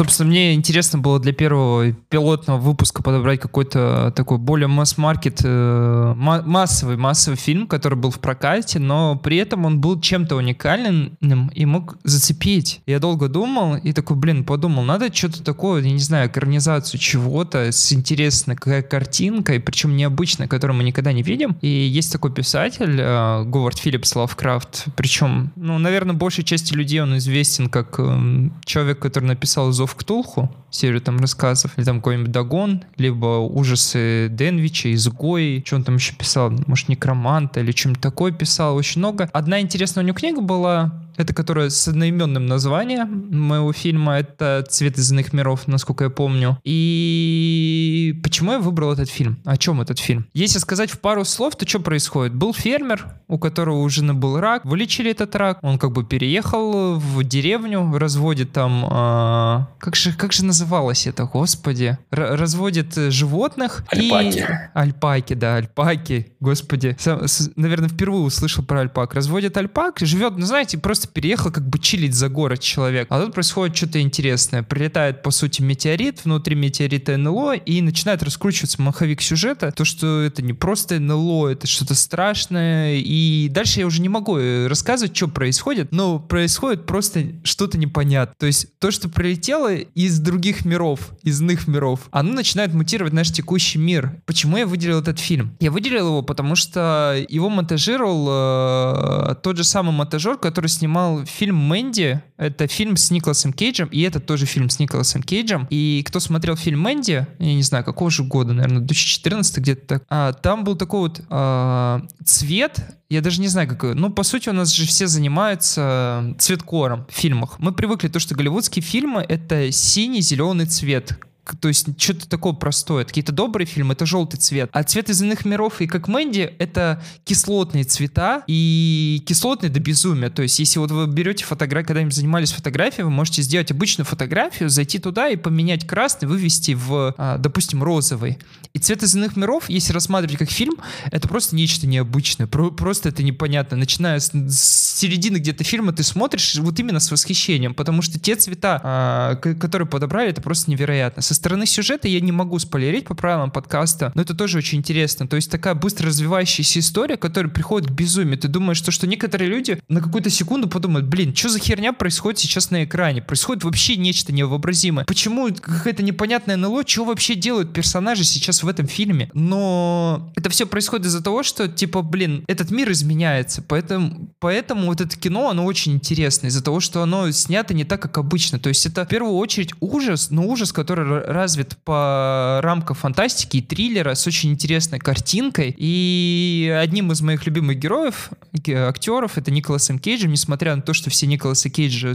Собственно, мне интересно было для первого пилотного выпуска подобрать какой-то такой более масс-маркет, э, массовый, массовый фильм, который был в прокате, но при этом он был чем-то уникальным и мог зацепить. Я долго думал и такой, блин, подумал, надо что-то такое, я не знаю, экранизацию чего-то с интересной картинкой, причем необычной, которую мы никогда не видим. И есть такой писатель, э, Говард Филлипс Лавкрафт, причем, ну, наверное, большей части людей он известен как э, человек, который написал «Зов Ктулху», серию там рассказов, или там какой-нибудь Дагон, либо ужасы Денвича, Изгои, что он там еще писал, может, Некроманта или что-нибудь такое писал, очень много. Одна интересная у него книга была, это которая с одноименным названием моего фильма. Это «Цвет из иных миров», насколько я помню. И почему я выбрал этот фильм? О чем этот фильм? Если сказать в пару слов, то что происходит? Был фермер, у которого у жены был рак, вылечили этот рак, он как бы переехал в деревню, разводит там... Э, как, же, как же называлось это, господи? Р- разводит животных. Альпаки. И... Альпаки, да, альпаки. Господи. Сам, с, наверное, впервые услышал про альпак. Разводит альпак, живет, ну знаете, просто переехал как бы чилить за город человек. А тут происходит что-то интересное. Прилетает, по сути, метеорит, внутри метеорита НЛО, и начинает раскручиваться маховик сюжета. То, что это не просто НЛО, это что-то страшное. И дальше я уже не могу э, рассказывать, что происходит, но происходит просто что-то непонятное. То есть то, что прилетело из других миров, из иных миров, оно начинает мутировать наш текущий мир. Почему я выделил этот фильм? Я выделил его, потому что его монтажировал э, тот же самый монтажер, который снимал снимал фильм «Мэнди». Это фильм с Николасом Кейджем, и это тоже фильм с Николасом Кейджем. И кто смотрел фильм «Мэнди», я не знаю, какого же года, наверное, 2014 где-то так, а, там был такой вот а, цвет, я даже не знаю, какой. Ну, по сути, у нас же все занимаются цветкором в фильмах. Мы привыкли то, что голливудские фильмы — это синий-зеленый цвет, то есть что-то такое простое. Какие-то добрые фильмы — это желтый цвет. А цвет из иных миров и как Мэнди — это кислотные цвета и кислотные до безумия. То есть если вот вы берете фотографию, когда-нибудь занимались фотографией, вы можете сделать обычную фотографию, зайти туда и поменять красный, вывести в, а, допустим, розовый. И цвет из иных миров, если рассматривать как фильм, это просто нечто необычное. Просто это непонятно. Начиная с, с середины где-то фильма ты смотришь вот именно с восхищением, потому что те цвета, а, которые подобрали, это просто невероятно. Со стороны сюжета я не могу спойлерить по правилам подкаста, но это тоже очень интересно. То есть такая быстро развивающаяся история, которая приходит к безумию. Ты думаешь, что, что некоторые люди на какую-то секунду подумают, блин, что за херня происходит сейчас на экране? Происходит вообще нечто невообразимое. Почему какая-то непонятная НЛО, что вообще делают персонажи сейчас в этом фильме? Но это все происходит из-за того, что, типа, блин, этот мир изменяется. Поэтому, поэтому вот это кино, оно очень интересное из-за того, что оно снято не так, как обычно. То есть это в первую очередь ужас, но ужас, который развит по рамкам фантастики и триллера с очень интересной картинкой. И одним из моих любимых героев, актеров, это Николас М. Кейдж, несмотря на то, что все Николаса Кейджа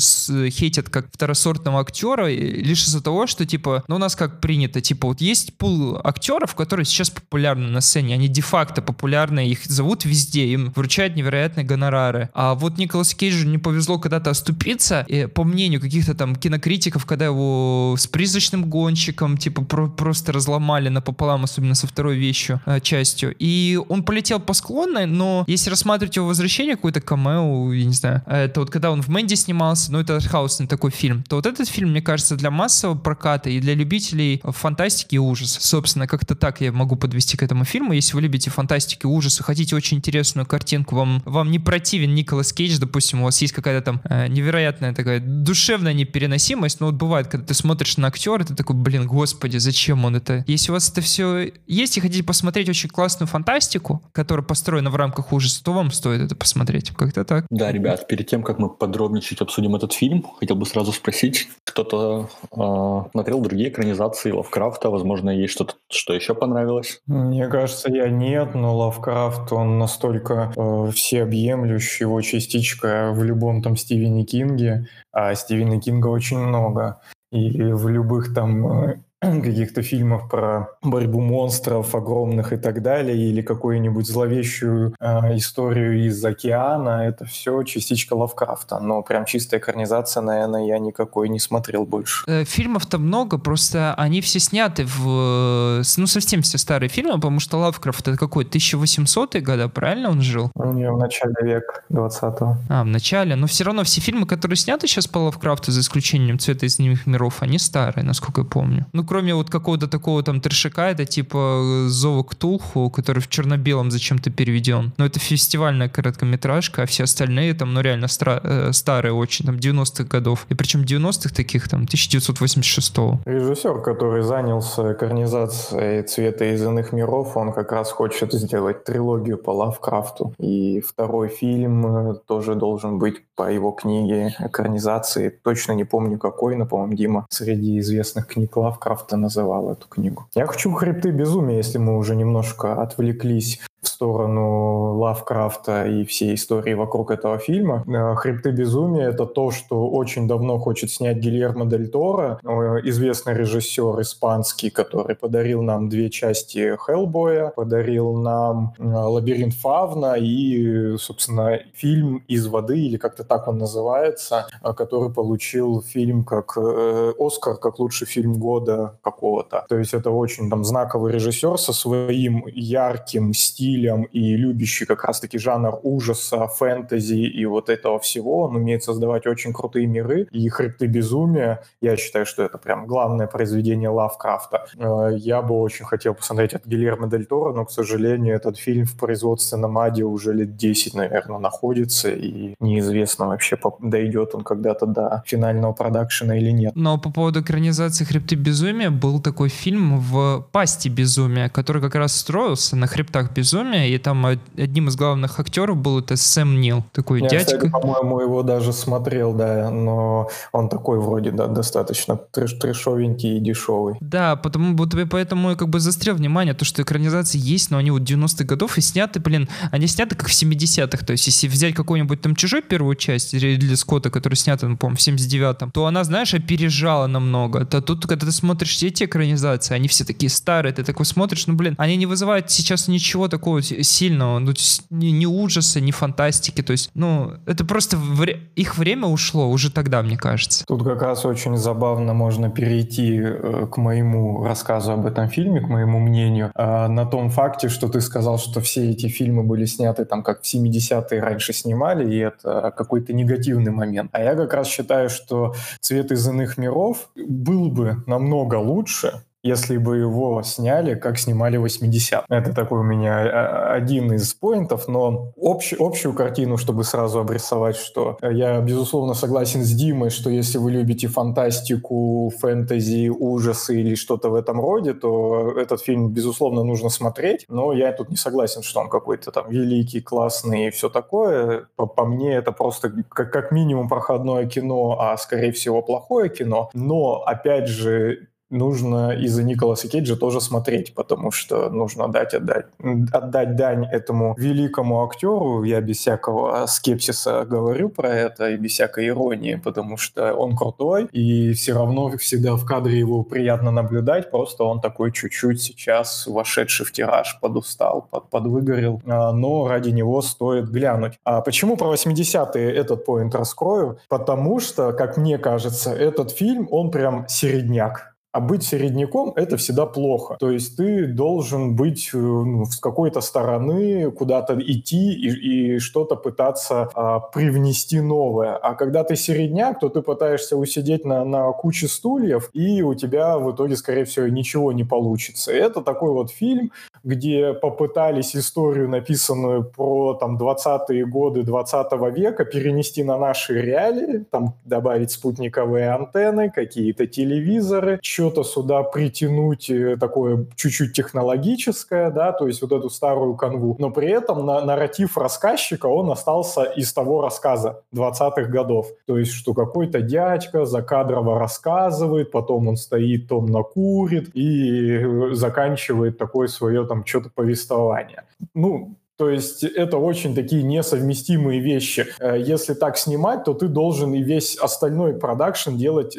хейтят как второсортного актера, лишь из-за того, что, типа, ну, у нас как принято, типа, вот есть пул актеров, которые сейчас популярны на сцене, они де-факто популярны, их зовут везде, им вручают невероятные гонорары. А вот Николас Кейджу не повезло когда-то оступиться, и, по мнению каких-то там кинокритиков, когда его с призрачным гонщиком ящиком, типа, про просто разломали напополам, особенно со второй вещью, э, частью. И он полетел по склонной, но если рассматривать его возвращение, какой-то камео, я не знаю, это вот когда он в Мэнди снимался, ну, это артхаусный такой фильм, то вот этот фильм, мне кажется, для массового проката и для любителей фантастики и ужаса. Собственно, как-то так я могу подвести к этому фильму. Если вы любите фантастику и ужасы, хотите очень интересную картинку, вам, вам не противен Николас Кейдж, допустим, у вас есть какая-то там э, невероятная такая душевная непереносимость, но вот бывает, когда ты смотришь на актера, ты такой, блин, господи, зачем он это? Если у вас это все есть и хотите посмотреть очень классную фантастику, которая построена в рамках ужаса, то вам стоит это посмотреть. Как-то так. Да, ребят, перед тем, как мы подробнее чуть обсудим этот фильм, хотел бы сразу спросить, кто-то э, смотрел другие экранизации Лавкрафта, возможно, есть что-то, что еще понравилось? Мне кажется, я нет, но Лавкрафт, он настолько э, всеобъемлющий, его частичка в любом там Стивене Кинге, а Стивена Кинга очень много. И в любых там э, каких-то фильмов про борьбу монстров огромных и так далее, или какую-нибудь зловещую э, историю из океана, это все частичка Лавкрафта. Но прям чистая экранизация, наверное, я никакой не смотрел больше. Э, фильмов-то много, просто они все сняты в... Ну, совсем все старые фильмы, потому что Лавкрафт это какой, 1800-е года, правильно он жил? У нее в начале века 20-го. А, в начале. Но все равно все фильмы, которые сняты сейчас по Лавкрафту, за исключением «Цвета из них миров», они старые, насколько я помню. Ну, кроме вот какого-то такого там трешака, это типа «Зова Ктулху», который в черно-белом зачем-то переведен. Но это фестивальная короткометражка, а все остальные там, ну, реально стра- э, старые очень, там, 90-х годов. И причем 90-х таких, там, 1986-го. Режиссер, который занялся экранизацией «Цвета из иных миров», он как раз хочет сделать трилогию по Лавкрафту. И второй фильм э, тоже должен быть по его книге экранизации. Точно не помню какой, но, по-моему, Дима среди известных книг Лавкрафта называл эту книгу. Я хочу «Хребты безумия», если мы уже немножко отвлеклись в сторону Лавкрафта и всей истории вокруг этого фильма. Э, «Хребты безумия» — это то, что очень давно хочет снять Гильермо Дель Торо, э, известный режиссер испанский, который подарил нам две части «Хеллбоя», подарил нам э, «Лабиринт Фавна» и, собственно, фильм «Из воды», или как-то так он называется, который получил фильм как «Оскар», как лучший фильм года какого-то. То есть это очень там знаковый режиссер со своим ярким стилем, стилем и любящий как раз-таки жанр ужаса, фэнтези и вот этого всего. Он умеет создавать очень крутые миры. И «Хребты безумия», я считаю, что это прям главное произведение Лавкрафта. Э, я бы очень хотел посмотреть от Гильермо Дель Торо, но, к сожалению, этот фильм в производственном аде уже лет 10, наверное, находится, и неизвестно вообще, дойдет он когда-то до финального продакшена или нет. Но по поводу экранизации «Хребты безумия» был такой фильм в «Пасти безумия», который как раз строился на «Хребтах безумия», безумия, и там одним из главных актеров был это Сэм Нил, такой Я, дядька. Кстати, по-моему, его даже смотрел, да, но он такой вроде, да, достаточно треш трешовенький и дешевый. Да, потому вот поэтому я как бы застрял внимание, то, что экранизации есть, но они вот 90-х годов и сняты, блин, они сняты как в 70-х, то есть если взять какую-нибудь там чужой первую часть Ридли Скотта, которая снята, ну, по-моему, в 79-м, то она, знаешь, опережала намного. То тут, когда ты смотришь все эти экранизации, они все такие старые, ты такой смотришь, ну, блин, они не вызывают сейчас ничего такого такого сильного, ну, ни, ни ужаса, ни фантастики, то есть, ну, это просто вре- их время ушло уже тогда, мне кажется. Тут как раз очень забавно можно перейти э, к моему рассказу об этом фильме, к моему мнению, э, на том факте, что ты сказал, что все эти фильмы были сняты там как в 70-е раньше снимали, и это какой-то негативный момент. А я как раз считаю, что «Цвет из иных миров» был бы намного лучше, если бы его сняли, как снимали 80 Это такой у меня а, один из поинтов, но общ, общую картину, чтобы сразу обрисовать, что я, безусловно, согласен с Димой, что если вы любите фантастику, фэнтези, ужасы или что-то в этом роде, то этот фильм, безусловно, нужно смотреть, но я тут не согласен, что он какой-то там великий, классный и все такое. По, по мне это просто как, как минимум проходное кино, а скорее всего плохое кино. Но, опять же, нужно из-за Николаса Кейджа тоже смотреть, потому что нужно дать отдать, отдать дань этому великому актеру. Я без всякого скепсиса говорю про это и без всякой иронии, потому что он крутой, и все равно всегда в кадре его приятно наблюдать, просто он такой чуть-чуть сейчас вошедший в тираж подустал, под, подвыгорел, а, но ради него стоит глянуть. А почему про 80-е этот поинт раскрою? Потому что, как мне кажется, этот фильм, он прям середняк а быть середняком – это всегда плохо. То есть ты должен быть э, ну, с какой-то стороны, куда-то идти и, и что-то пытаться а, привнести новое. А когда ты середняк, то ты пытаешься усидеть на, на куче стульев, и у тебя в итоге, скорее всего, ничего не получится. Это такой вот фильм, где попытались историю, написанную про там 20-е годы 20 века, перенести на наши реалии, там добавить спутниковые антенны, какие-то телевизоры, что-то сюда притянуть э, такое чуть-чуть технологическое, да, то есть вот эту старую канву. Но при этом на нарратив рассказчика, он остался из того рассказа 20-х годов. То есть, что какой-то дядька закадрово рассказывает, потом он стоит, томно курит и э, заканчивает такое свое там что-то повествование. Ну, то есть это очень такие несовместимые вещи. Э, если так снимать, то ты должен и весь остальной продакшн делать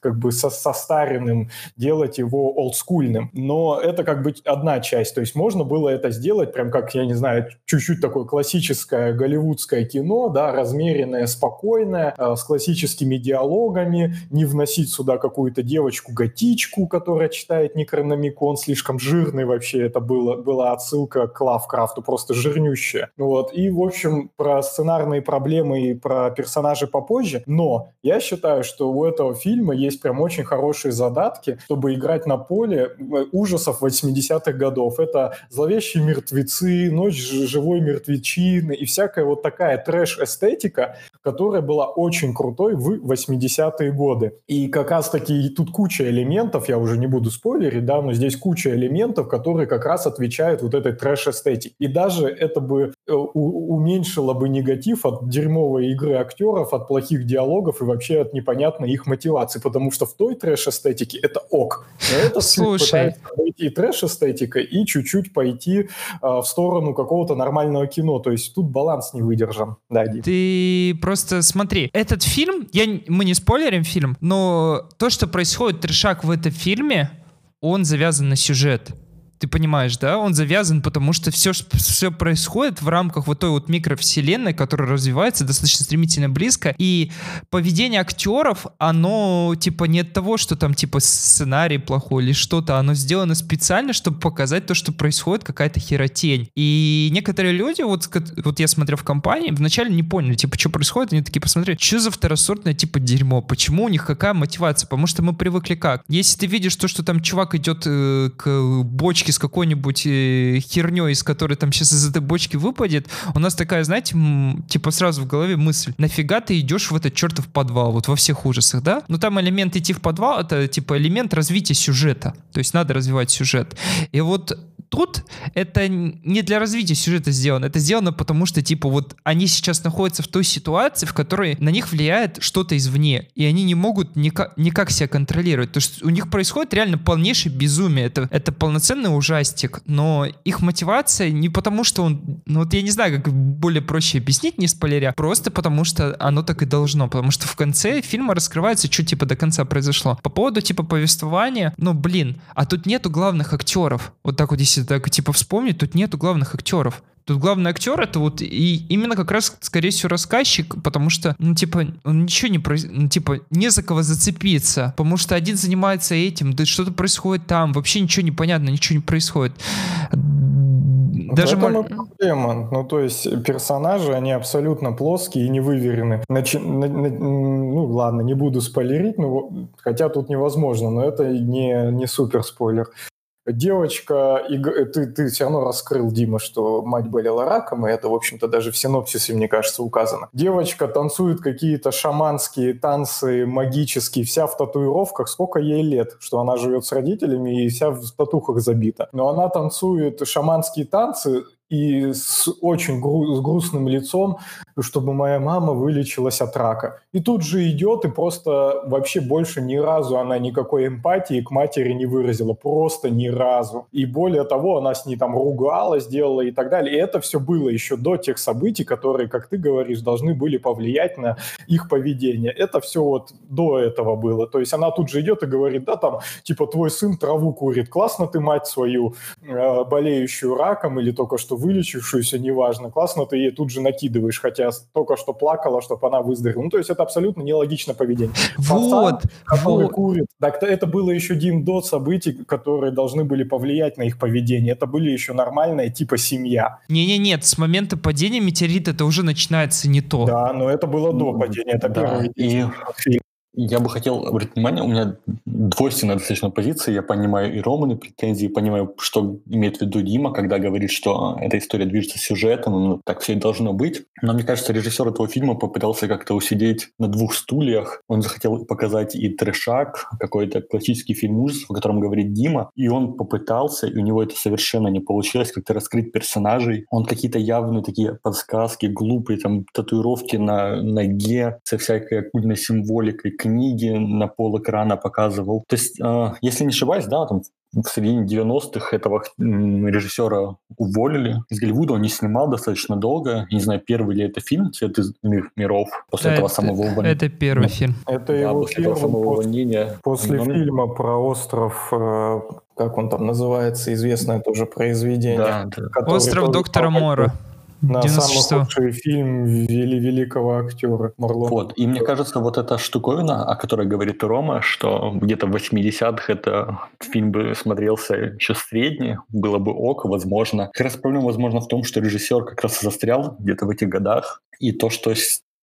как бы со состаренным, делать его олдскульным. Но это как бы одна часть. То есть можно было это сделать прям как, я не знаю, чуть-чуть такое классическое голливудское кино, да, размеренное, спокойное, э, с классическими диалогами, не вносить сюда какую-то девочку-готичку, которая читает Некрономикон, слишком жирный вообще это было, была отсылка к Лавкрафту, просто жирнющая. Вот. И, в общем, про сценарные проблемы и про персонажей попозже. Но я считаю, что у этого фильма есть прям очень хорошие задатки, чтобы играть на поле э, ужасов 80-х годов. Это «Зловещие мертвецы», «Ночь живой мертвечины» и всякая вот такая трэш-эстетика, которая была очень крутой в 80-е годы. И как раз-таки тут куча элементов, я уже не буду спойлерить, да, но здесь куча элементов, которые как раз отвечают вот этой трэш-эстетике. И даже это бы э, уменьшило бы негатив от дерьмовой игры актеров, от плохих диалогов и вообще от непонятной их мотивации, потому что в той трэш-эстетике это ок. Но это Слушай. пойти и трэш-эстетика, и чуть-чуть пойти а, в сторону какого-то нормального кино. То есть тут баланс не выдержан. Да, Ди. Ты просто смотри, этот фильм, я, мы не спойлерим фильм, но то, что происходит трешак в этом фильме, он завязан на сюжет. Ты понимаешь, да? Он завязан, потому что все, все происходит в рамках вот той вот микровселенной, которая развивается достаточно стремительно близко. И поведение актеров, оно типа не от того, что там типа сценарий плохой или что-то, оно сделано специально, чтобы показать то, что происходит какая-то херотень. И некоторые люди, вот, вот я смотрел в компании, вначале не поняли, типа, что происходит, они такие посмотрели, что за второсортное типа дерьмо, почему у них какая мотивация, потому что мы привыкли как. Если ты видишь то, что там чувак идет э, к бочке бочки с какой-нибудь э, херней, из которой там сейчас из этой бочки выпадет, у нас такая, знаете, типа сразу в голове мысль, нафига ты идешь в этот чертов подвал, вот во всех ужасах, да? Но там элемент идти в подвал, это типа элемент развития сюжета, то есть надо развивать сюжет. И вот тут это не для развития сюжета сделано, это сделано потому, что, типа, вот они сейчас находятся в той ситуации, в которой на них влияет что-то извне, и они не могут никак, никак себя контролировать. То есть у них происходит реально полнейшее безумие. Это, это полноценный ужастик, но их мотивация не потому, что он... Ну вот я не знаю, как более проще объяснить, не спойлеря, просто потому что оно так и должно, потому что в конце фильма раскрывается, что типа до конца произошло. По поводу типа повествования, ну блин, а тут нету главных актеров. Вот так вот если если так типа вспомнить, тут нету главных актеров. Тут главный актер это вот и именно как раз, скорее всего, рассказчик, потому что, ну, типа, он ничего не про... ну, типа, не за кого зацепиться, потому что один занимается этим, да что-то происходит там, вообще ничего не понятно, ничего не происходит. Даже в этом проблема. Ну, то есть персонажи, они абсолютно плоские и не выверены. Начи... На... Ну, ладно, не буду спойлерить, ну, хотя тут невозможно, но это не, не супер спойлер девочка, и ты, ты все равно раскрыл, Дима, что мать болела раком, и это, в общем-то, даже в синопсисе, мне кажется, указано. Девочка танцует какие-то шаманские танцы, магические, вся в татуировках. Сколько ей лет, что она живет с родителями и вся в татухах забита. Но она танцует шаманские танцы, и с очень гру- с грустным лицом, чтобы моя мама вылечилась от рака. И тут же идет, и просто вообще больше ни разу она никакой эмпатии к матери не выразила, просто ни разу. И более того, она с ней там ругалась, делала и так далее. И это все было еще до тех событий, которые, как ты говоришь, должны были повлиять на их поведение. Это все вот до этого было. То есть она тут же идет и говорит, да, там, типа, твой сын траву курит, классно ты мать свою, э, болеющую раком или только что вылечившуюся, неважно, классно ты ей тут же накидываешь, хотя только что плакала, чтобы она выздоровела. Ну, то есть это абсолютно нелогичное поведение. Вот, Пацан, который вот. курит, так это было еще, Дим, до событий, которые должны были повлиять на их поведение. Это были еще нормальная типа семья. Не-не-нет, с момента падения метеорита это уже начинается не то. Да, но это было до падения, это да, первый и- фильм. Я бы хотел обратить внимание, у меня двойственная достаточно позиция. Я понимаю и Романы претензии, понимаю, что имеет в виду Дима, когда говорит, что эта история движется сюжетом, ну, так все и должно быть. Но мне кажется, режиссер этого фильма попытался как-то усидеть на двух стульях. Он захотел показать и трешак, какой-то классический фильм ужасов, о котором говорит Дима, и он попытался, и у него это совершенно не получилось, как-то раскрыть персонажей. Он какие-то явные такие подсказки, глупые там татуировки на ноге со всякой оккультной символикой, книги на пол экрана показывал. То есть, э, если не ошибаюсь, да, там в середине 90-х этого режиссера уволили. Из Голливуда он не снимал достаточно долго. Не знаю, первый ли это фильм «Цвет из миров» после Да, этого это- самого увольнения. Это первый Да. фильм. Это Да, его после этого фильм самого после, увольнения. после Ну, фильма про остров, э, как он там называется, известное тоже произведение. Да, да. Остров доктора попал Мора. На самый 96-го. худший фильм вели великого актера Марлона. Вот. И мне кажется, вот эта штуковина, о которой говорит Рома, что где-то в 80-х это фильм бы смотрелся еще средний, было бы ок, возможно. Как раз проблема, возможно, в том, что режиссер как раз и застрял где-то в этих годах. И то, что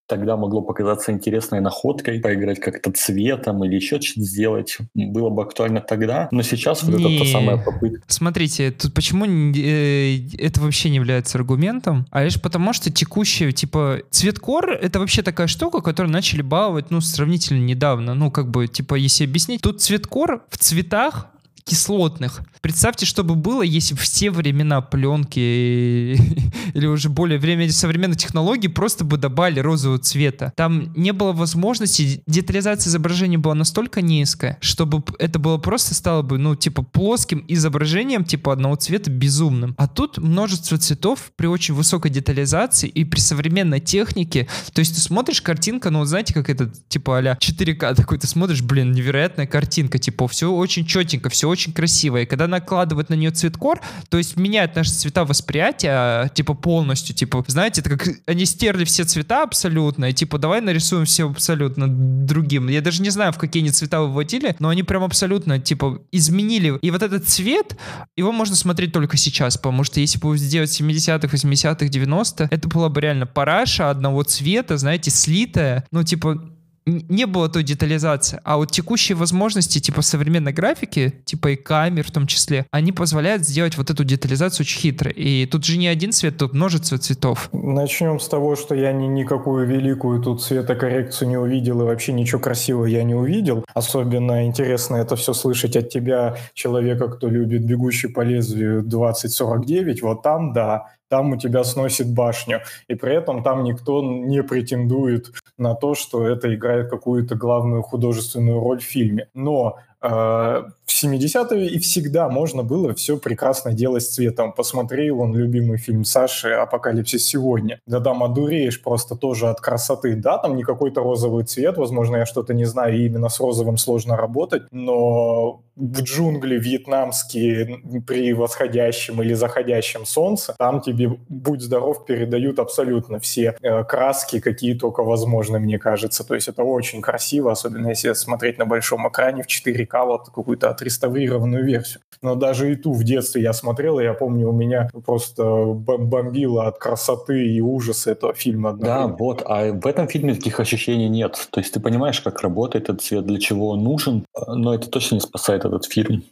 тогда могло показаться интересной находкой, поиграть как-то цветом или еще что-то сделать, было бы актуально тогда. Но сейчас вот это Не. та самая попытка. Смотрите, тут почему э, это вообще не является аргументом, а лишь потому, что текущее, типа, цветкор — это вообще такая штука, которую начали баловать, ну, сравнительно недавно. Ну, как бы, типа, если объяснить, тут цветкор в цветах кислотных. Представьте, что бы было, если в те времена пленки или уже более время современных технологий просто бы добавили розового цвета. Там не было возможности, детализация изображения была настолько низкая, чтобы это было просто стало бы, ну, типа, плоским изображением, типа, одного цвета безумным. А тут множество цветов при очень высокой детализации и при современной технике. То есть ты смотришь картинка, ну, знаете, как это, типа, а 4К такой, ты смотришь, блин, невероятная картинка, типа, все очень четенько, все очень красиво. И когда накладывать на нее цветкор, то есть меняет наши цвета восприятия, типа, полностью, типа, знаете, это как они стерли все цвета абсолютно, и типа, давай нарисуем все абсолютно другим. Я даже не знаю, в какие они цвета выводили, но они прям абсолютно, типа, изменили. И вот этот цвет, его можно смотреть только сейчас, потому что если бы сделать 70-х, 80-х, 90-х, это была бы реально параша одного цвета, знаете, слитая, ну, типа, не было той детализации. А вот текущие возможности, типа современной графики, типа и камер в том числе, они позволяют сделать вот эту детализацию очень хитро. И тут же не один цвет, тут множество цветов. Начнем с того, что я ни, никакую великую тут цветокоррекцию не увидел, и вообще ничего красивого я не увидел. Особенно интересно это все слышать от тебя, человека, кто любит «Бегущий по лезвию 2049». Вот там, да, там у тебя сносит башню. И при этом там никто не претендует на то, что это играет какую-то главную художественную роль в фильме. Но э, в 70-е и всегда можно было все прекрасно делать с цветом. Посмотрел он любимый фильм Саши «Апокалипсис сегодня». Да там одуреешь просто тоже от красоты. Да, там не какой-то розовый цвет, возможно, я что-то не знаю, и именно с розовым сложно работать, но в джунгли вьетнамские при восходящем или заходящем солнце, там тебе, будь здоров, передают абсолютно все э, краски, какие только возможны, мне кажется. То есть это очень красиво, особенно если смотреть на большом экране в 4К, вот какую-то отреставрированную версию. Но даже и ту в детстве я смотрел, и я помню, у меня просто бом- бомбило от красоты и ужаса этого фильма. Да, вот, а в этом фильме таких ощущений нет. То есть ты понимаешь, как работает этот цвет, для чего он нужен, но это точно не спасает этот фильм.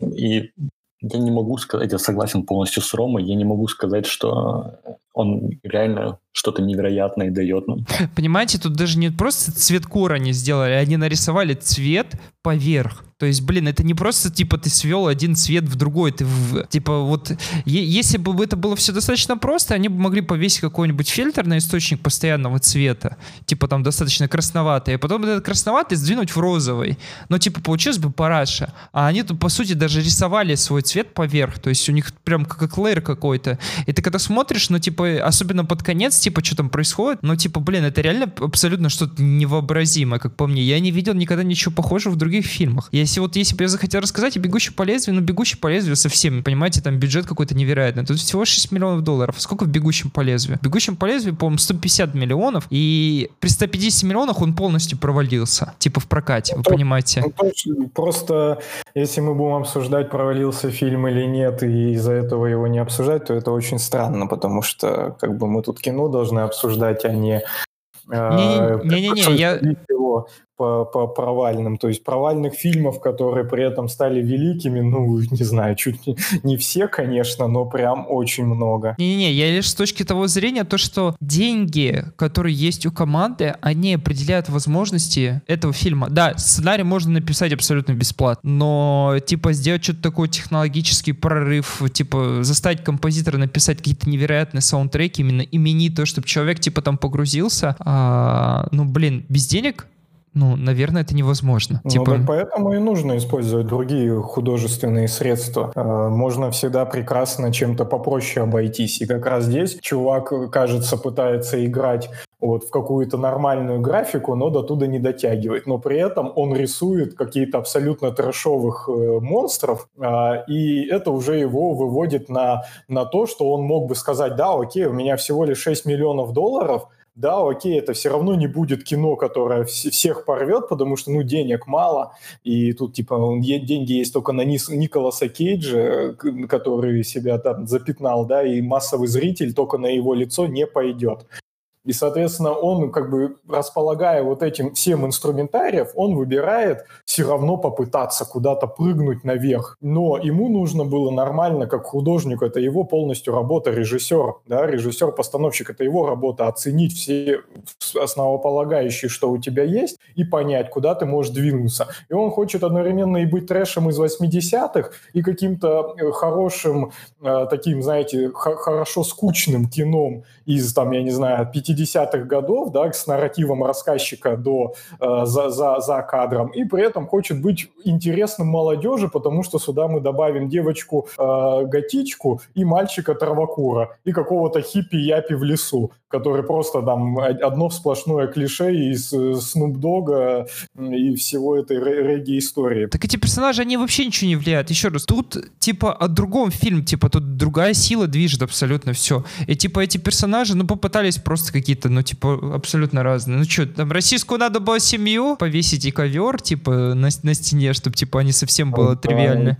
И я не могу сказать, я согласен полностью с Ромой, я не могу сказать, что он реально что-то невероятное дает нам. Понимаете, тут даже не просто цветкор они сделали, они нарисовали цвет поверх. То есть, блин, это не просто, типа, ты свел один цвет в другой. Ты в- типа, вот, если бы это было все достаточно просто, они бы могли повесить какой-нибудь фильтр на источник постоянного цвета. Типа, там, достаточно красноватый. А потом этот красноватый сдвинуть в розовый. Но, типа, получилось бы параша. А они тут, по сути, даже рисовали свой цвет поверх. То есть, у них прям как эклейр какой-то. И ты когда смотришь, ну, типа, особенно под конец, типа, что там происходит, ну, типа, блин, это реально абсолютно что-то невообразимое, как по мне. Я не видел никогда ничего похожего в других фильмах. Если вот, если бы я захотел рассказать о «Бегущей по лезвию», ну, «Бегущий по лезвию» совсем, понимаете, там бюджет какой-то невероятный. Тут всего 6 миллионов долларов. Сколько в «Бегущем по лезвию»? В «Бегущем по лезвию», по-моему, 150 миллионов, и при 150 миллионах он полностью провалился, типа, в прокате, вы То- понимаете? Ну, точно. Просто если мы будем обсуждать, провалился фильм или нет, и из-за этого его не обсуждать, то это очень странно, потому что как бы мы тут кино должны обсуждать, а не... э, Не-не-не, я- его по, по провальным. То есть провальных фильмов, которые при этом стали великими, ну, не знаю, чуть не, не все, конечно, но прям очень много. Не-не-не, я лишь с точки того зрения, то, что деньги, которые есть у команды, они определяют возможности этого фильма. Да, сценарий можно написать абсолютно бесплатно, но, типа, сделать что-то такое технологический прорыв, типа, заставить композитора написать какие-то невероятные саундтреки, именно именитые, чтобы человек, типа, там погрузился, а, ну, блин, без денег ну, наверное, это невозможно. Ну, типа... так поэтому и нужно использовать другие художественные средства. Э, можно всегда прекрасно чем-то попроще обойтись. И как раз здесь чувак, кажется, пытается играть вот в какую-то нормальную графику, но до туда не дотягивает. Но при этом он рисует какие-то абсолютно трэшовых э, монстров, э, и это уже его выводит на, на то, что он мог бы сказать, да, окей, у меня всего лишь 6 миллионов долларов, да, окей, это все равно не будет кино, которое всех порвет, потому что, ну, денег мало, и тут, типа, деньги есть только на Nis- Николаса Кейджа, который себя там запятнал, да, и массовый зритель только на его лицо не пойдет. И, соответственно, он, как бы располагая вот этим всем инструментариев, он выбирает все равно попытаться куда-то прыгнуть наверх. Но ему нужно было нормально, как художник, это его полностью работа, режиссер, да, режиссер-постановщик, это его работа, оценить все основополагающие, что у тебя есть, и понять, куда ты можешь двинуться. И он хочет одновременно и быть трэшем из 80-х, и каким-то э, хорошим, э, таким, знаете, хорошо скучным кином из, там, я не знаю, 50 50-х годов, да, с нарративом рассказчика до, э, за, за, за кадром, и при этом хочет быть интересным молодежи, потому что сюда мы добавим девочку-готичку э, и мальчика-травокура, и какого-то хиппи-япи в лесу, который просто там одно сплошное клише из Снуп Дога и всего этой регги-истории. Так эти персонажи, они вообще ничего не влияют. Еще раз, тут типа о другом фильм, типа тут другая сила движет абсолютно все. И типа эти персонажи, ну, попытались просто какие-то, ну, типа, абсолютно разные. Ну, что, там российскую надо было семью повесить и ковер, типа, на, на стене, чтобы, типа, они совсем было тривиально.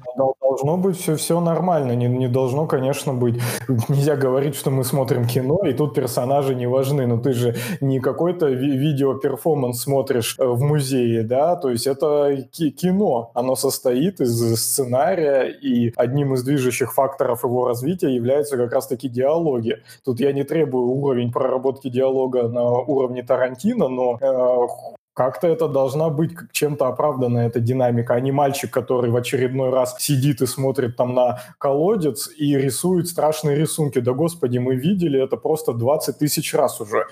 Должно быть все, все нормально, не, не должно, конечно, быть. Нельзя говорить, что мы смотрим кино, и тут персонажи не важны. Но ты же не какой-то ви- видео-перформанс смотришь э, в музее, да, то есть это кино. Оно состоит из сценария, и одним из движущих факторов его развития являются как раз-таки диалоги. Тут я не требую уровень проработки диалога на уровне Тарантино, но э, как-то это должна быть чем-то оправдана эта динамика, а не мальчик, который в очередной раз сидит и смотрит там на колодец и рисует страшные рисунки. Да господи, мы видели это просто 20 тысяч раз уже.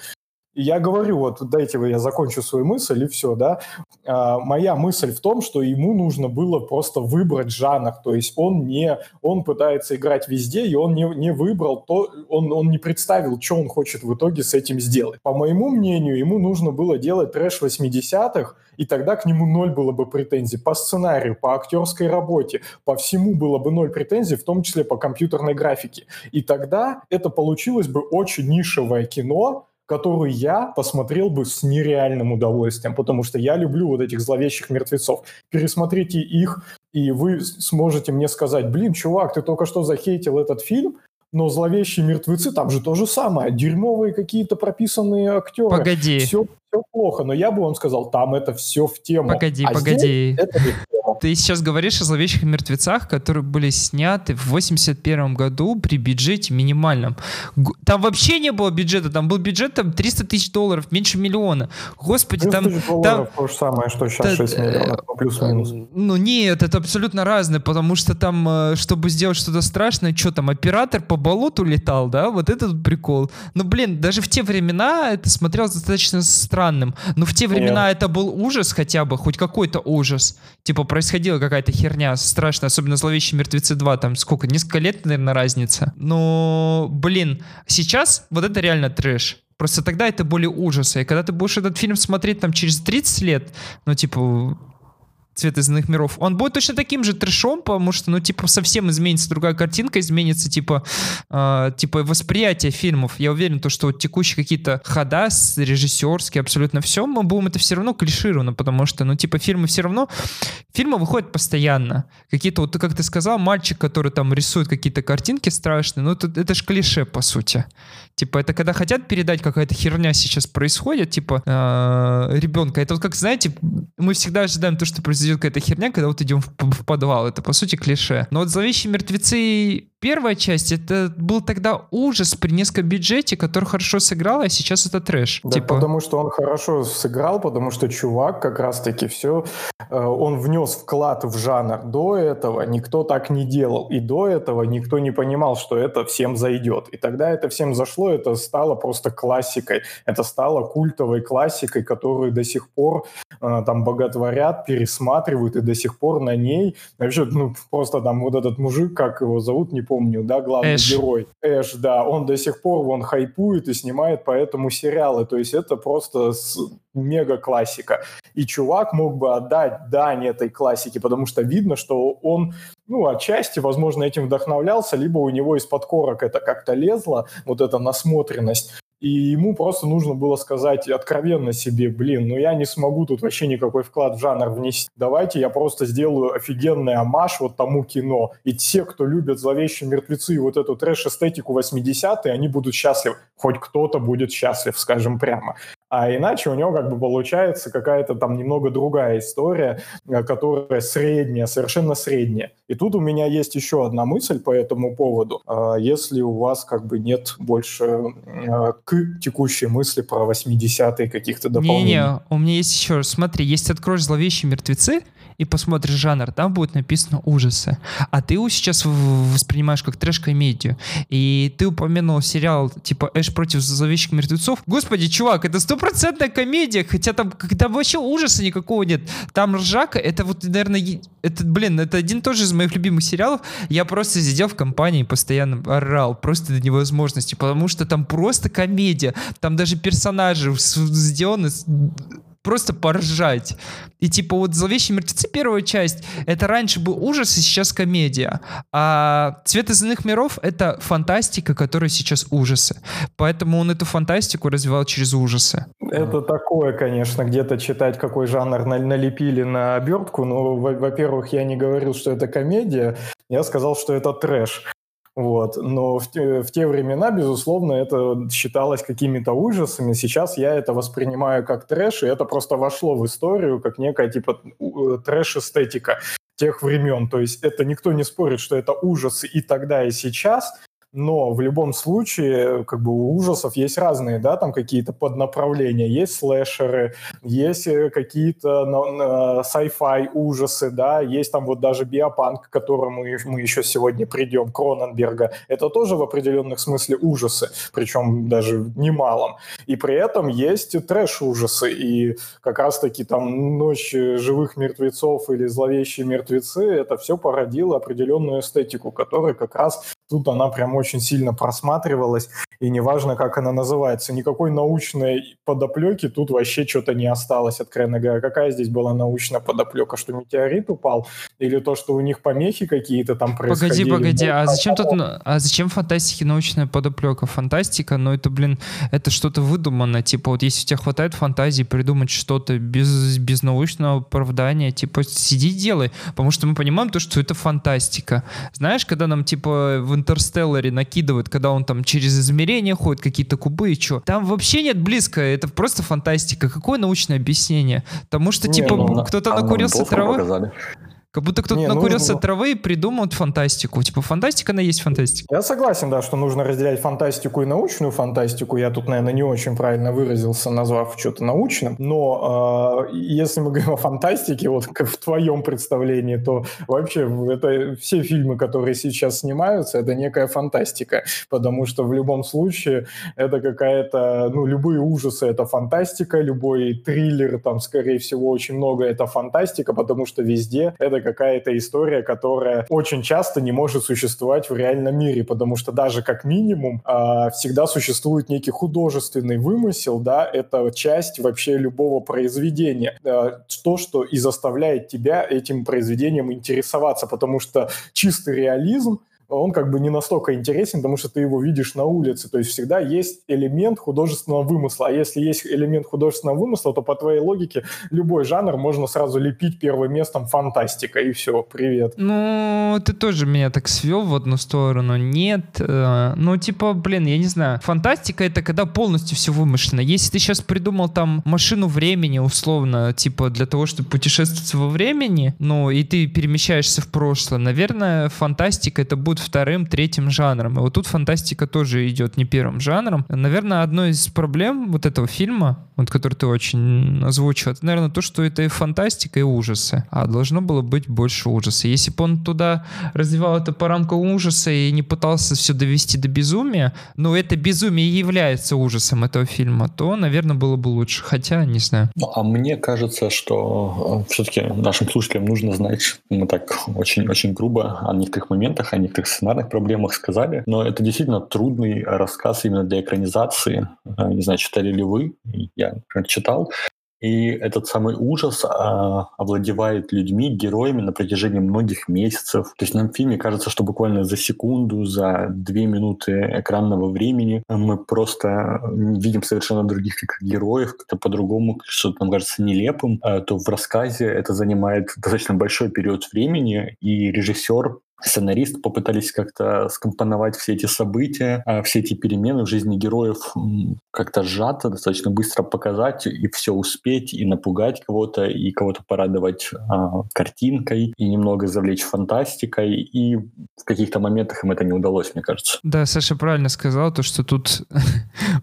Я говорю, вот дайте я закончу свою мысль, и все, да. А, моя мысль в том, что ему нужно было просто выбрать жанр, то есть он не, он пытается играть везде, и он не, не выбрал то, он, он не представил, что он хочет в итоге с этим сделать. По моему мнению, ему нужно было делать трэш 80-х, и тогда к нему ноль было бы претензий по сценарию, по актерской работе, по всему было бы ноль претензий, в том числе по компьютерной графике. И тогда это получилось бы очень нишевое кино, которую я посмотрел бы с нереальным удовольствием, потому что я люблю вот этих зловещих мертвецов. Пересмотрите их, и вы сможете мне сказать, блин, чувак, ты только что захейтил этот фильм, но зловещие мертвецы там же то же самое. Дерьмовые какие-то прописанные актеры. Погоди. Все, все плохо. Но я бы вам сказал, там это все в тему. Погоди, а погоди. это Ты сейчас говоришь о зловещих мертвецах, которые были сняты в 81 году при бюджете минимальном. Там вообще не было бюджета, там был бюджет там 300 тысяч долларов, меньше миллиона. Господи, там... там то же самое, что сейчас та, 6 миллионов, ну, плюс-минус. Ну нет, это абсолютно разное, потому что там, э, чтобы сделать что-то страшное, что там, оператор по болоту летал, да, вот этот прикол. Ну блин, даже в те времена это смотрелось достаточно странным. Но в те времена нет. это был ужас хотя бы, хоть какой-то ужас. Типа происходила какая-то херня страшная, особенно «Зловещие мертвецы 2», там сколько, несколько лет, наверное, разница. Но, блин, сейчас вот это реально трэш. Просто тогда это более ужасы. И когда ты будешь этот фильм смотреть там через 30 лет, ну, типа, цвет из иных миров, он будет точно таким же трэшом, потому что, ну, типа, совсем изменится другая картинка, изменится, типа, э, типа, восприятие фильмов. Я уверен, то, что вот текущие какие-то хода режиссерские, абсолютно все, мы будем это все равно клишировано, потому что, ну, типа, фильмы все равно, фильмы выходят постоянно. Какие-то, вот, как ты сказал, мальчик, который там рисует какие-то картинки страшные, ну, это, это же клише, по сути. Типа, это когда хотят передать, какая-то херня сейчас происходит, типа, э, ребенка. Это вот как, знаете, мы всегда ожидаем то, что произойдет какая-то херня, когда вот идем в, в подвал. Это, по сути, клише. Но вот «Зловещие мертвецы» первая часть, это был тогда ужас при низком бюджете, который хорошо сыграл, а сейчас это трэш. Да, типа... потому что он хорошо сыграл, потому что чувак как раз-таки все, э, он внес вклад в жанр. До этого никто так не делал, и до этого никто не понимал, что это всем зайдет. И тогда это всем зашло, это стало просто классикой, это стало культовой классикой, которую до сих пор э, там боготворят, пересматривают, и до сих пор на ней, вообще, ну, просто там вот этот мужик, как его зовут, не помню, да, главный Эш. герой. Эш, да, он до сих пор, он хайпует и снимает поэтому сериалы, то есть это просто мега классика. И чувак мог бы отдать дань этой классике, потому что видно, что он, ну, отчасти, возможно, этим вдохновлялся, либо у него из-под корок это как-то лезло, вот эта насмотренность. И ему просто нужно было сказать откровенно себе, блин, ну я не смогу тут вообще никакой вклад в жанр внести. Давайте я просто сделаю офигенный амаш вот тому кино. И те, кто любят «Зловещие мертвецы» и вот эту трэш-эстетику 80-е, они будут счастливы. Хоть кто-то будет счастлив, скажем прямо. А иначе у него как бы получается какая-то там немного другая история, э, которая средняя, совершенно средняя. И тут у меня есть еще одна мысль по этому поводу. А если у вас как бы нет больше э, к текущей мысли про 80-е каких-то дополнений. Не-не, у меня есть еще, смотри, если откроешь «Зловещие мертвецы», и посмотришь жанр, там будет написано ужасы. А ты его сейчас воспринимаешь как трэш-комедию. И ты упомянул сериал типа Эш против зловещих мертвецов. Господи, чувак, это стопроцентная комедия, хотя там, когда вообще ужаса никакого нет. Там ржака, это вот, наверное, это, блин, это один тоже из моих любимых сериалов. Я просто сидел в компании постоянно орал, просто до невозможности, потому что там просто комедия. Там даже персонажи сделаны просто поржать. И типа вот «Зловещие мертвецы» первая часть, это раньше был ужас, и сейчас комедия. А «Цвет из иных миров» — это фантастика, которая сейчас ужасы. Поэтому он эту фантастику развивал через ужасы. Это такое, конечно, где-то читать, какой жанр налепили на обертку. Но, во-первых, я не говорил, что это комедия. Я сказал, что это трэш. Вот. Но в те, в те времена, безусловно, это считалось какими-то ужасами. Сейчас я это воспринимаю как трэш, и это просто вошло в историю как некая типа трэш-эстетика тех времен. То есть это никто не спорит, что это ужасы и тогда, и сейчас, но в любом случае, как бы у ужасов есть разные, да, там какие-то поднаправления, есть слэшеры, есть э, какие-то sci-fi ужасы, да, есть там вот даже биопанк, к которому мы еще сегодня придем, Кроненберга, это тоже в определенных смысле ужасы, причем даже немалом. И при этом есть трэш-ужасы, и как раз-таки там «Ночь живых мертвецов» или «Зловещие мертвецы» это все породило определенную эстетику, которая как раз тут она прям очень сильно просматривалась, и неважно, как она называется, никакой научной подоплеки тут вообще что-то не осталось, откровенно говоря. Какая здесь была научная подоплека? Что метеорит упал? Или то, что у них помехи какие-то там происходили? Погоди, погоди, а зачем тут, а зачем фантастике научная подоплека? Фантастика, ну это, блин, это что-то выдумано, типа вот если у тебя хватает фантазии придумать что-то без, без научного оправдания, типа сиди делай, потому что мы понимаем то, что это фантастика. Знаешь, когда нам типа в Интерстелларе накидывают, когда он там через измерения ходит, какие-то кубы и что. Там вообще нет близко, это просто фантастика. Какое научное объяснение? Потому что, не, типа, ну, кто-то накурился травы. Показали. Как будто кто-то не, накурился нужно... травы и придумал фантастику. Типа фантастика, она есть фантастика. Я согласен, да, что нужно разделять фантастику и научную фантастику. Я тут, наверное, не очень правильно выразился, назвав что-то научным. Но э, если мы говорим о фантастике, вот как в твоем представлении, то вообще это все фильмы, которые сейчас снимаются, это некая фантастика. Потому что в любом случае это какая-то, ну, любые ужасы это фантастика, любой триллер, там, скорее всего, очень много это фантастика, потому что везде это какая-то история, которая очень часто не может существовать в реальном мире, потому что даже как минимум э, всегда существует некий художественный вымысел, да, это часть вообще любого произведения, э, то, что и заставляет тебя этим произведением интересоваться, потому что чистый реализм он как бы не настолько интересен, потому что ты его видишь на улице. То есть всегда есть элемент художественного вымысла. А если есть элемент художественного вымысла, то по твоей логике любой жанр можно сразу лепить первым местом фантастика, и все, привет. Ну, ты тоже меня так свел в одну сторону. Нет. Э, ну, типа, блин, я не знаю. Фантастика — это когда полностью все вымышлено. Если ты сейчас придумал там машину времени, условно, типа, для того, чтобы путешествовать во времени, ну, и ты перемещаешься в прошлое, наверное, фантастика — это будет вторым, третьим жанром. И вот тут фантастика тоже идет не первым жанром. Наверное, одной из проблем вот этого фильма, вот который ты очень озвучил, это, наверное, то, что это и фантастика, и ужасы. А должно было быть больше ужаса. Если бы он туда развивал это по рамкам ужаса и не пытался все довести до безумия, но это безумие является ужасом этого фильма, то, наверное, было бы лучше. Хотя, не знаю. Ну, а мне кажется, что э, все-таки нашим слушателям нужно знать, мы так очень-очень грубо о некоторых моментах, о некоторых сценарных проблемах сказали, но это действительно трудный рассказ именно для экранизации. Э, не знаю, читали ли вы, я читал. И этот самый ужас а, овладевает людьми, героями на протяжении многих месяцев. То есть нам в фильме кажется, что буквально за секунду, за две минуты экранного времени мы просто видим совершенно других как героев, как-то по-другому, что нам кажется нелепым. А, то в рассказе это занимает достаточно большой период времени, и режиссер сценаристы попытались как-то скомпоновать все эти события, а, все эти перемены в жизни героев как-то сжато, достаточно быстро показать и все успеть, и напугать кого-то, и кого-то порадовать а, картинкой, и немного завлечь фантастикой, и в каких-то моментах им это не удалось, мне кажется. Да, Саша правильно сказал, то, что тут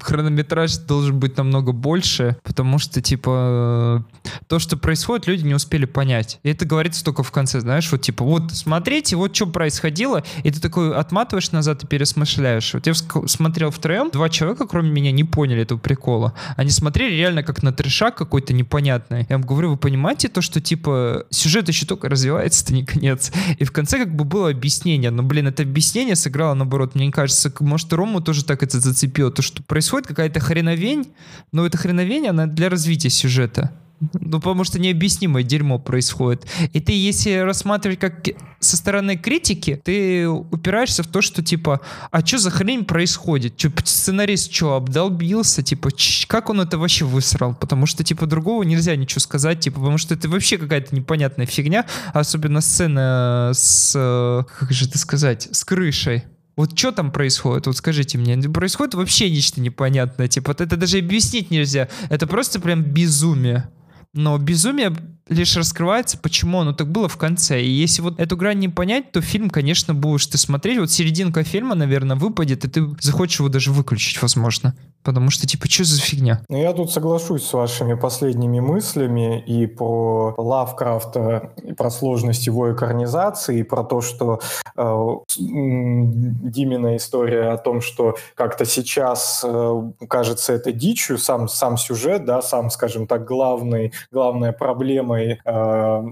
хронометраж должен быть намного больше, потому что, типа, то, что происходит, люди не успели понять. И это говорится только в конце, знаешь, вот, типа, вот смотри, смотреть, вот что происходило, и ты такой отматываешь назад и пересмышляешь. Вот я смотрел втроем, два человека, кроме меня, не поняли этого прикола. Они смотрели реально как на трешак какой-то непонятный. Я вам говорю, вы понимаете то, что, типа, сюжет еще только развивается, это не конец. И в конце как бы было объяснение, но, блин, это объяснение сыграло наоборот. Мне кажется, может, Рому тоже так это зацепило, то, что происходит какая-то хреновень, но эта хреновень, она для развития сюжета. Ну, потому что необъяснимое дерьмо происходит. И ты, если рассматривать как со стороны критики, ты упираешься в то, что, типа, а что за хрень происходит? Чё, сценарист что, обдолбился? Типа, как он это вообще высрал? Потому что, типа, другого нельзя ничего сказать, типа, потому что это вообще какая-то непонятная фигня, особенно сцена с, как же это сказать, с крышей. Вот что там происходит? Вот скажите мне. Происходит вообще нечто непонятное. Типа, это даже объяснить нельзя. Это просто прям безумие. Но безумие лишь раскрывается, почему оно так было в конце. И если вот эту грань не понять, то фильм, конечно, будешь ты смотреть. Вот серединка фильма, наверное, выпадет, и ты захочешь его даже выключить, возможно. Потому что, типа, что за фигня? Ну, я тут соглашусь с вашими последними мыслями и про Лавкрафта, и про сложность его экранизации, и про то, что э, Димина история о том, что как-то сейчас э, кажется это дичью, сам, сам сюжет, да, сам, скажем так, главный, главная проблема э,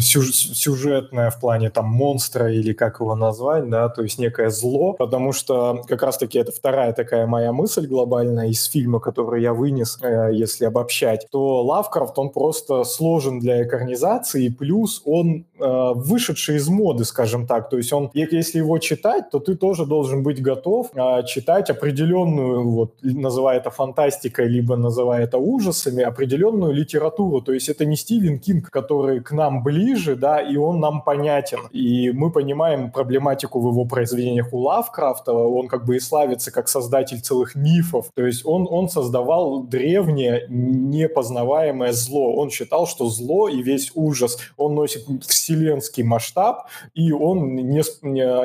сюж, сюжетная в плане там монстра или как его назвать, да, то есть некое зло, потому что как раз-таки это вторая такая моя мысль глобальная, наверное, из фильма, который я вынес, э, если обобщать, то Лавкрафт, он просто сложен для экранизации, плюс он э, вышедший из моды, скажем так. То есть он, если его читать, то ты тоже должен быть готов э, читать определенную, вот, называя это фантастикой, либо называя это ужасами, определенную литературу. То есть это не Стивен Кинг, который к нам ближе, да, и он нам понятен. И мы понимаем проблематику в его произведениях у Лавкрафта. Он как бы и славится как создатель целых мифов. То есть он, он создавал древнее, непознаваемое зло. Он считал, что зло и весь ужас, он носит вселенский масштаб, и он не,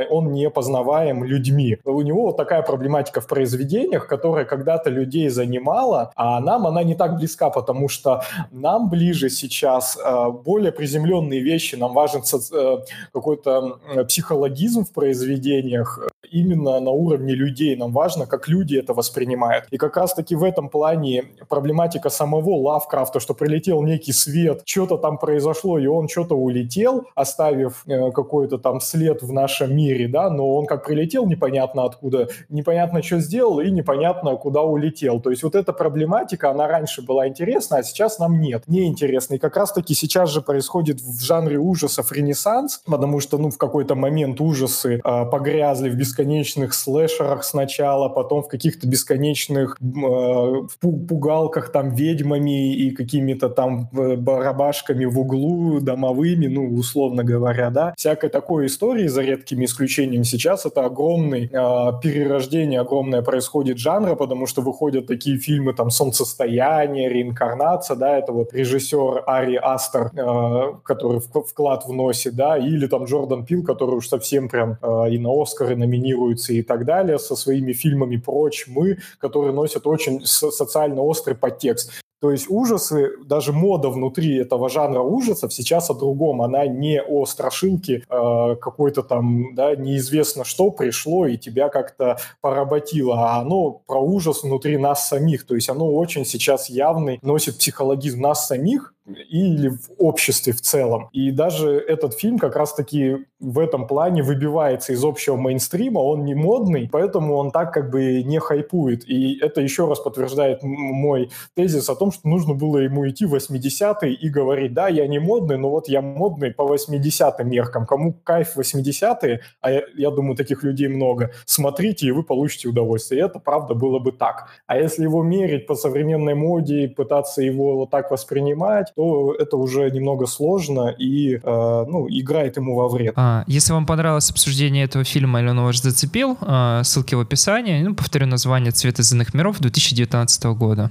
он не познаваем людьми. У него вот такая проблематика в произведениях, которая когда-то людей занимала, а нам она не так близка, потому что нам ближе сейчас э, более приземленные вещи, нам важен э, какой-то психологизм в произведениях, именно на уровне людей. Нам важно, как люди это воспринимают. И как раз-таки в этом плане проблематика самого Лавкрафта, что прилетел некий свет, что-то там произошло, и он что-то улетел, оставив э, какой-то там след в нашем мире, да, но он как прилетел непонятно откуда, непонятно что сделал и непонятно куда улетел. То есть вот эта проблематика, она раньше была интересна, а сейчас нам нет, неинтересно. И как раз-таки сейчас же происходит в жанре ужасов ренессанс, потому что, ну, в какой-то момент ужасы э, погрязли в бесконечности бесконечных слэшерах сначала, потом в каких-то бесконечных э, пугалках там ведьмами и какими-то там э, барабашками в углу, домовыми, ну, условно говоря, да. Всякой такой истории, за редкими исключениями сейчас, это огромный э, перерождение, огромное происходит жанра, потому что выходят такие фильмы, там, «Солнцестояние», «Реинкарнация», да, это вот режиссер Ари Астер, э, который вклад вносит, да, или там Джордан Пил, который уж совсем прям э, и на Оскары номинируется и так далее, со своими фильмами «Прочь», «Мы», которые носят очень социально острый подтекст. То есть ужасы, даже мода внутри этого жанра ужасов сейчас о другом. Она не о страшилке э, какой-то там, да, неизвестно что пришло и тебя как-то поработило, а оно про ужас внутри нас самих. То есть оно очень сейчас явный, носит психологизм нас самих, или в обществе в целом. И даже этот фильм как раз-таки в этом плане выбивается из общего мейнстрима, он не модный, поэтому он так как бы не хайпует. И это еще раз подтверждает мой тезис о том, что нужно было ему идти в 80-е и говорить, да, я не модный, но вот я модный по 80-м меркам. Кому кайф 80-е, а я, я думаю, таких людей много, смотрите, и вы получите удовольствие. И это правда было бы так. А если его мерить по современной моде и пытаться его вот так воспринимать, то это уже немного сложно и э, ну, играет ему во вред. А, если вам понравилось обсуждение этого фильма или он вас зацепил, э, ссылки в описании. Ну, повторю название «Цвет из иных миров» 2019 года.